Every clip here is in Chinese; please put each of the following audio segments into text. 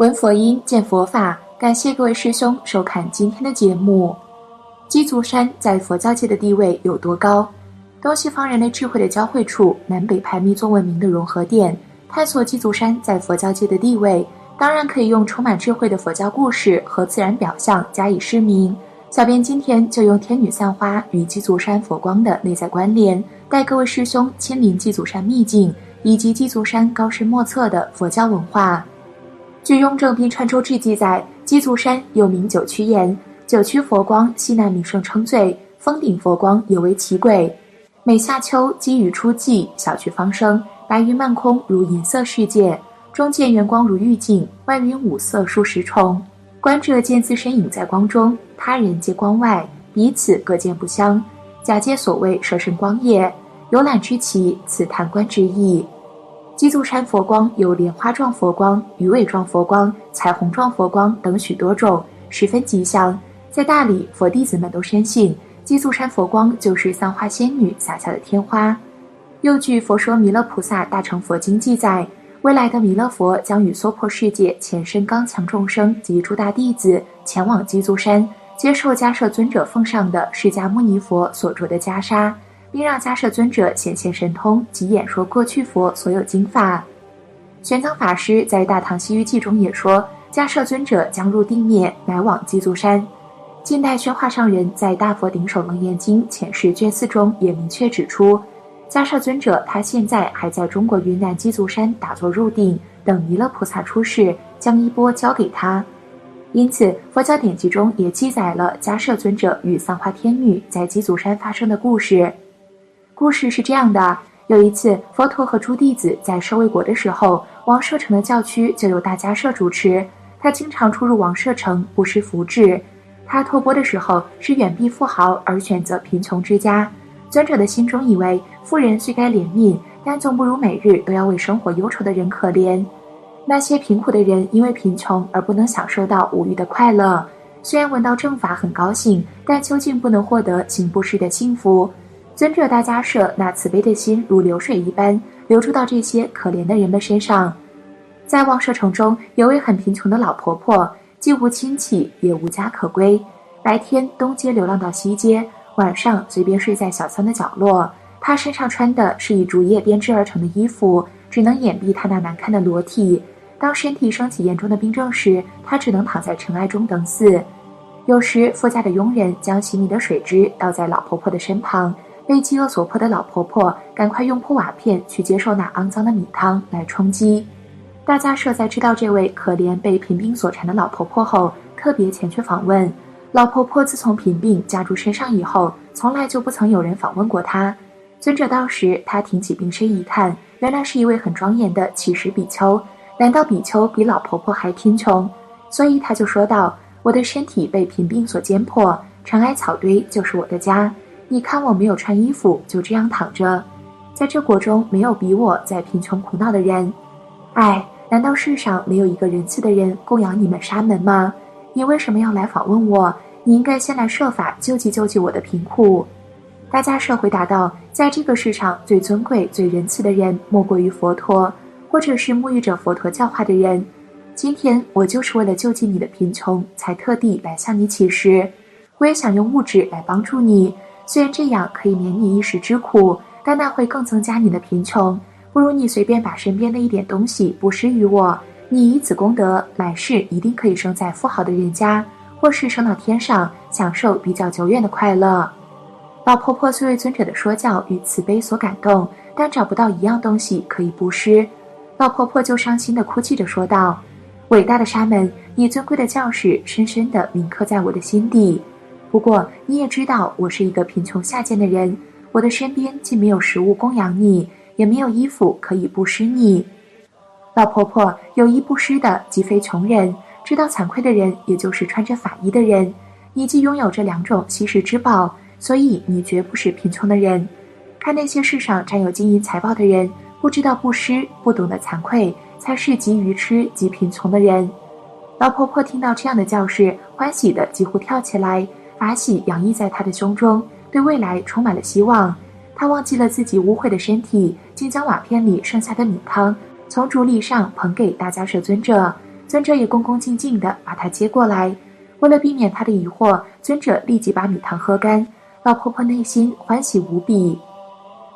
闻佛音，见佛法。感谢各位师兄收看今天的节目。鸡足山在佛教界的地位有多高？东西方人类智慧的交汇处，南北派密宗文明的融合点。探索鸡足山在佛教界的地位，当然可以用充满智慧的佛教故事和自然表象加以释明。小编今天就用天女散花与鸡足山佛光的内在关联，带各位师兄亲临鸡足山秘境，以及鸡足山高深莫测的佛教文化。据《雍正兵川州志》记载，鸡足山又名九曲岩，九曲佛光，西南名胜称最，峰顶佛光尤为奇诡。每夏秋，积雨初霁，小曲方生，白云漫空，如银色世界；中见圆光如玉镜，外云五色数十重。观者见自身影在光中，他人皆光外，彼此各见不相。假借所谓舍身光也。游览之奇，此谈观之意。鸡足山佛光有莲花状佛光、鱼尾状佛光、彩虹状佛光等许多种，十分吉祥。在大理，佛弟子们都深信鸡足山佛光就是三花仙女洒下的天花。又据《佛说弥勒菩萨大乘佛经》记载，未来的弥勒佛将与娑婆世界前身刚强众生及诸大弟子前往鸡足山，接受迦摄尊者奉上的释迦牟尼佛所着的袈裟。并让迦摄尊者显现神通及演说过去佛所有经法。玄奘法师在《大唐西域记》中也说，迦摄尊者将入定灭，来往鸡足山。近代宣化上人在《大佛顶首楞严经前世卷四中也明确指出，迦摄尊者他现在还在中国云南鸡足山打坐入定，等弥勒菩萨出世，将衣钵交给他。因此，佛教典籍中也记载了迦摄尊者与三花天女在鸡足山发生的故事。故事是这样的：有一次，佛陀和诸弟子在舍卫国的时候，王舍城的教区就由大迦舍主持。他经常出入王舍城，不施福祉。他托钵的时候是远避富豪，而选择贫穷之家。尊者的心中以为，富人虽该怜悯，但总不如每日都要为生活忧愁的人可怜。那些贫苦的人因为贫穷而不能享受到无欲的快乐，虽然闻到正法很高兴，但究竟不能获得行布施的幸福。尊者大家舍那慈悲的心如流水一般流出到这些可怜的人们身上。在望舍城中，有位很贫穷的老婆婆，既无亲戚，也无家可归。白天东街流浪到西街，晚上随便睡在小巷的角落。她身上穿的是以竹叶编织而成的衣服，只能掩蔽她那难看的裸体。当身体升起严重的病症时，她只能躺在尘埃中等死。有时，富家的佣人将洗米的水汁倒在老婆婆的身旁。被饥饿所迫的老婆婆，赶快用破瓦片去接受那肮脏的米汤来充饥。大家设在知道这位可怜被贫病所缠的老婆婆后，特别前去访问。老婆婆自从贫病加诸身上以后，从来就不曾有人访问过她。尊者到时，他挺起病身一看，原来是一位很庄严的乞食比丘。难道比丘比老婆婆还贫穷？所以他就说道：“我的身体被贫病所煎迫，尘埃草堆就是我的家。”你看我没有穿衣服，就这样躺着，在这国中没有比我在贫穷苦恼的人。哎，难道世上没有一个仁慈的人供养你们沙门吗？你为什么要来访问我？你应该先来设法救济救济我的贫苦。大家社回答道：在这个世上最尊贵、最仁慈的人，莫过于佛陀，或者是沐浴着佛陀教化的人。今天我就是为了救济你的贫穷，才特地来向你乞食。我也想用物质来帮助你。虽然这样可以免你一时之苦，但那会更增加你的贫穷。不如你随便把身边的一点东西布施于我，你以此功德，来世一定可以生在富豪的人家，或是升到天上，享受比较久远的快乐。老婆婆虽为尊者的说教与慈悲所感动，但找不到一样东西可以布施，老婆婆就伤心地哭泣着说道：“伟大的沙门，你尊贵的教示深深地铭刻在我的心底。”不过你也知道，我是一个贫穷下贱的人，我的身边既没有食物供养你，也没有衣服可以布施你。老婆婆有意布施的，即非穷人，知道惭愧的人，也就是穿着法衣的人。你既拥有这两种稀世之宝，所以你绝不是贫穷的人。看那些世上占有金银财宝的人，不知道布施，不懂得惭愧，才是极愚痴、极贫穷的人。老婆婆听到这样的教示，欢喜的几乎跳起来。法喜洋溢在他的胸中，对未来充满了希望。他忘记了自己污秽的身体，竟将瓦片里剩下的米汤从竹篱上捧给大家舍尊者。尊者也恭恭敬敬地把他接过来。为了避免他的疑惑，尊者立即把米汤喝干。老婆婆内心欢喜无比。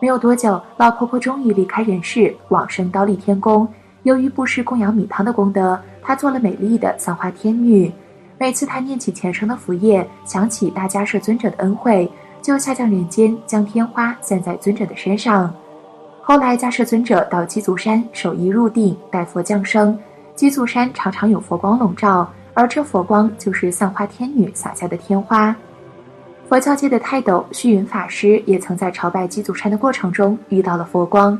没有多久，老婆婆终于离开人世，往生刀立天宫。由于布施供养米汤的功德，她做了美丽的三花天女。每次他念起前生的福业，想起大迦摄尊者的恩惠，就下降人间，将天花散在尊者的身上。后来，迦摄尊者到鸡足山守一入定，待佛降生。鸡足山常常有佛光笼罩，而这佛光就是散花天女洒下的天花。佛教界的泰斗虚云法师也曾在朝拜鸡足山的过程中遇到了佛光。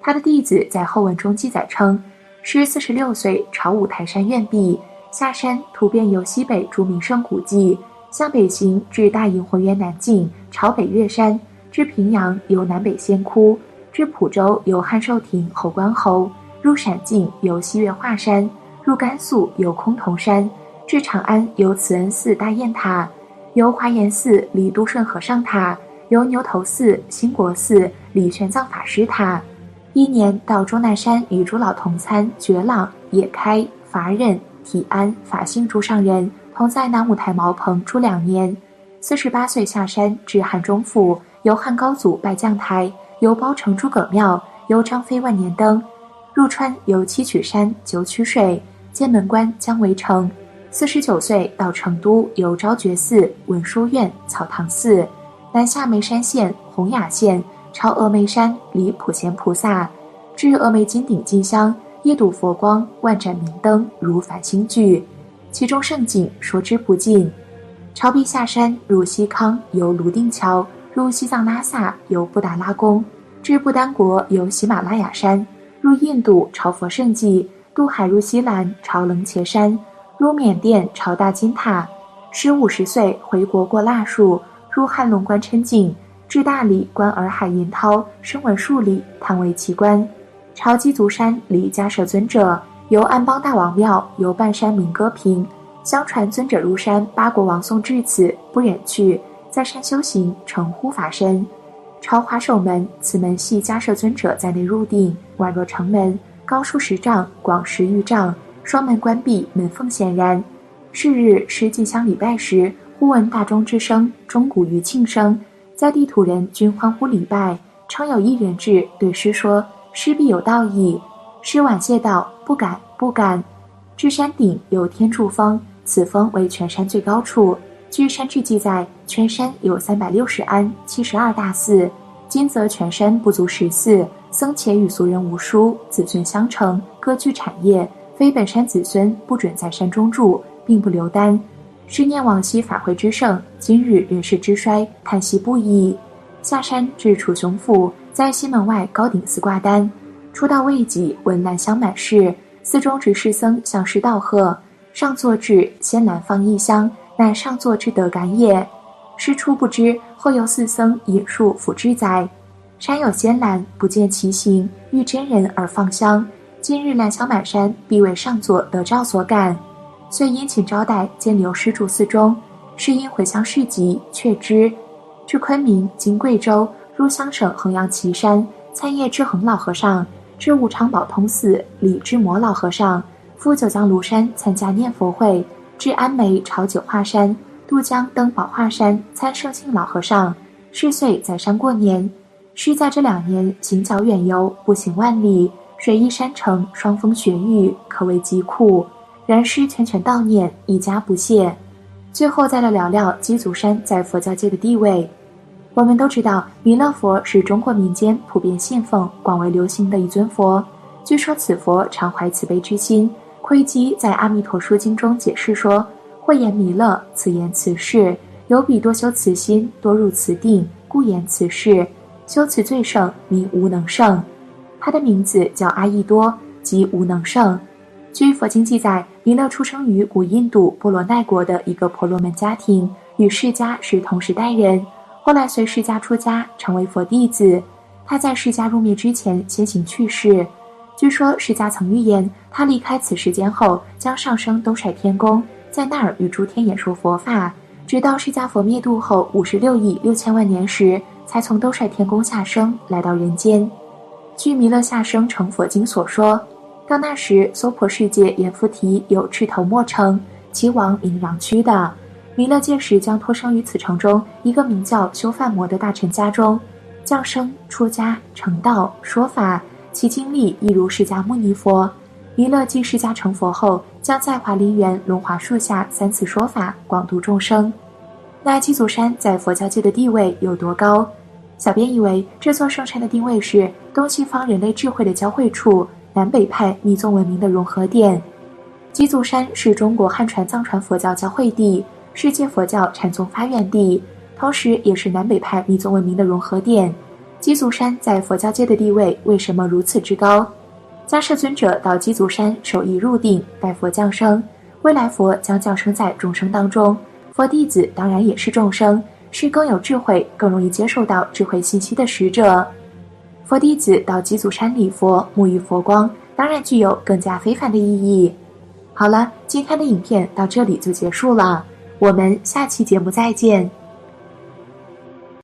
他的弟子在后文中记载称，师四十六岁朝五台山院壁下山，途遍游西北诸名胜古迹，向北行至大营浑元南境，朝北岳山，至平阳游南北仙窟，至蒲州游汉寿亭侯关侯，入陕境游西岳华山，入甘肃游崆峒山，至长安游慈恩寺大雁塔，游华严寺李都顺和尚塔，游牛头寺兴国寺李玄奘法师塔。一年到终南山与朱老同参，觉朗、野开、法忍、体安、法性诸上人同在南五台茅棚住两年。四十八岁下山至汉中府，游汉高祖拜将台，游包城诸葛庙，游张飞万年灯。入川游七曲山、九曲水，剑门关将围城。四十九岁到成都，游昭觉寺、文殊院、草堂寺。南下眉山县、洪雅县。朝峨眉山礼普贤菩萨，至峨眉金顶进香，一睹佛光，万盏明灯如繁星聚，其中胜景说之不尽。朝壁下山，入西康由泸定桥，入西藏拉萨由布达拉宫，至不丹国游喜马拉雅山，入印度朝佛圣迹，渡海入西兰朝楞伽山，入缅甸朝大金塔。十五十岁回国过腊树，入汉龙关称景。至大理观洱海银涛，声闻数里，叹为奇观。朝鸡足山离迦舍尊者，游安邦大王庙，游半山民歌坪。相传尊者入山，八国王宋至此，不忍去，在山修行，成护法身。朝华首门，此门系迦舍尊者在内入定，宛若城门，高数十丈，广十余丈，双门关闭，门缝显然。是日师进香礼拜时，忽闻大钟之声，钟鼓余庆声。在地土人均欢呼礼拜，称有一人至，对师说：“师必有道矣。”师婉谢道：“不敢，不敢。”至山顶有天柱峰，此峰为全山最高处。据山志记载，全山有三百六十庵，七十二大寺。今则全山不足十寺，僧且与俗人无殊，子孙相承，各具产业，非本山子孙不准在山中住，并不留单。是念往昔法会之盛，今日人世之衰，叹息不已。下山至楚雄府，在西门外高顶寺挂单。初到未几，闻兰香满室，寺中执事僧向师道贺。上座至，仙兰放一香，乃上座之德感也。师初不知，后由寺僧引述辅之载。山有仙兰，不见其形，遇真人而放香。今日兰香满山，必为上座得照所感。遂殷勤招待，兼留施住寺中。是因回乡事急，却知至昆明，经贵州，入香省衡阳岐山，参谒智恒老和尚；至武昌宝通寺，李志摩老和尚。赴九江庐山参加念佛会，至安眉朝九华山，渡江登宝华山参圣性老和尚。是岁在山过年。师在这两年行脚远游，步行万里，水依山城，霜风雪雨，可谓极苦。然师全权悼念，一家不懈。最后再来聊聊鸡足山在佛教界的地位。我们都知道，弥勒佛是中国民间普遍信奉、广为流行的一尊佛。据说此佛常怀慈悲之心。窥基在《阿弥陀书经》中解释说：“或言弥勒，此言此事，有彼多修慈心，多入慈定，故言此事。修慈最胜，名无能胜。他的名字叫阿逸多，即无能胜。”据佛经记载，弥勒出生于古印度波罗奈国的一个婆罗门家庭，与释迦是同时代人。后来随释迦出家，成为佛弟子。他在释迦入灭之前先行去世。据说释迦曾预言，他离开此世间后将上升兜率天宫，在那儿与诸天演说佛法，直到释迦佛灭度后五十六亿六千万年时，才从兜率天宫下生来到人间。据弥勒下生成佛经所说。到那时，娑婆世界阎浮提有赤头莫称，其王名攘屈的。弥勒届时将托生于此城中一个名叫修范魔的大臣家中，降生、出家、成道、说法，其经历亦如释迦牟尼佛。弥勒继释迦成佛后，将在华林园龙华树下三次说法，广度众生。那鸡足山在佛教界的地位有多高？小编以为，这座圣山的定位是东西方人类智慧的交汇处，南北派密宗文明的融合点。鸡足山是中国汉传藏传佛教交汇地，世界佛教禅宗发源地，同时也是南北派密宗文明的融合点。鸡足山在佛教界的地位为什么如此之高？迦摄尊者到鸡足山守义入定，拜佛降生。未来佛将降生在众生当中，佛弟子当然也是众生。是更有智慧、更容易接受到智慧信息的使者。佛弟子到鸡足山礼佛、沐浴佛光，当然具有更加非凡的意义。好了，今天的影片到这里就结束了，我们下期节目再见。